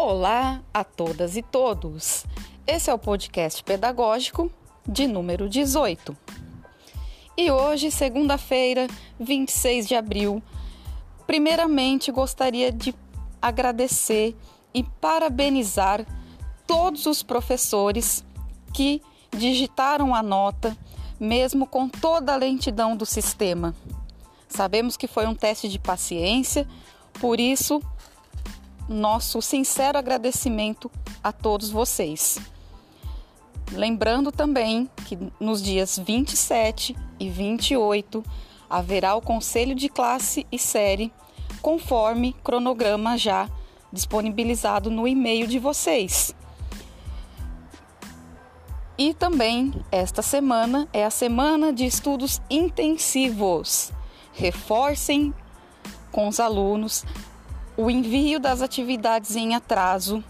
Olá a todas e todos. Esse é o podcast pedagógico de número 18. E hoje, segunda-feira, 26 de abril, primeiramente gostaria de agradecer e parabenizar todos os professores que digitaram a nota, mesmo com toda a lentidão do sistema. Sabemos que foi um teste de paciência, por isso, nosso sincero agradecimento a todos vocês. Lembrando também que nos dias 27 e 28 haverá o conselho de classe e série, conforme cronograma já disponibilizado no e-mail de vocês. E também esta semana é a semana de estudos intensivos. Reforcem com os alunos o envio das atividades em atraso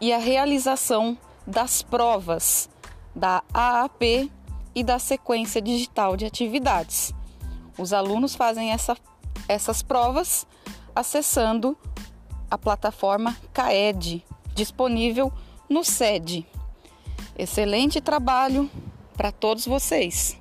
e a realização das provas da AAP e da sequência digital de atividades. Os alunos fazem essa, essas provas acessando a plataforma CAED, disponível no SED. Excelente trabalho para todos vocês!